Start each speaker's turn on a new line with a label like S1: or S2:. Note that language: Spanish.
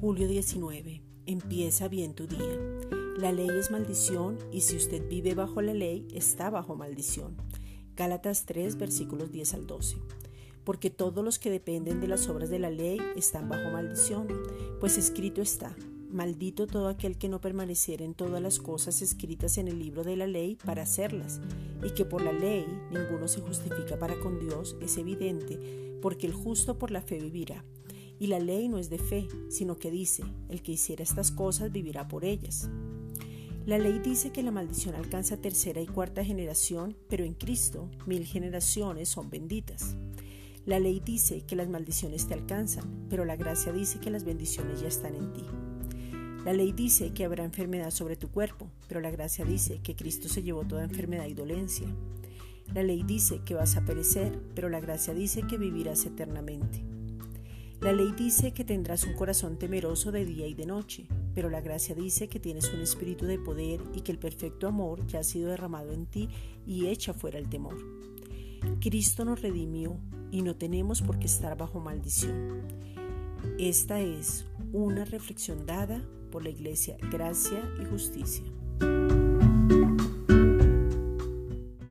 S1: 19. Empieza bien tu día. La ley es maldición y si usted vive bajo la ley, está bajo maldición. Gálatas 3, versículos 10 al 12. Porque todos los que dependen de las obras de la ley están bajo maldición, pues escrito está, maldito todo aquel que no permaneciera en todas las cosas escritas en el libro de la ley para hacerlas, y que por la ley ninguno se justifica para con Dios, es evidente, porque el justo por la fe vivirá. Y la ley no es de fe, sino que dice, el que hiciera estas cosas vivirá por ellas. La ley dice que la maldición alcanza tercera y cuarta generación, pero en Cristo mil generaciones son benditas. La ley dice que las maldiciones te alcanzan, pero la gracia dice que las bendiciones ya están en ti. La ley dice que habrá enfermedad sobre tu cuerpo, pero la gracia dice que Cristo se llevó toda enfermedad y dolencia. La ley dice que vas a perecer, pero la gracia dice que vivirás eternamente. La ley dice que tendrás un corazón temeroso de día y de noche, pero la gracia dice que tienes un espíritu de poder y que el perfecto amor ya ha sido derramado en ti y echa fuera el temor. Cristo nos redimió y no tenemos por qué estar bajo maldición. Esta es una reflexión dada por la Iglesia Gracia y Justicia.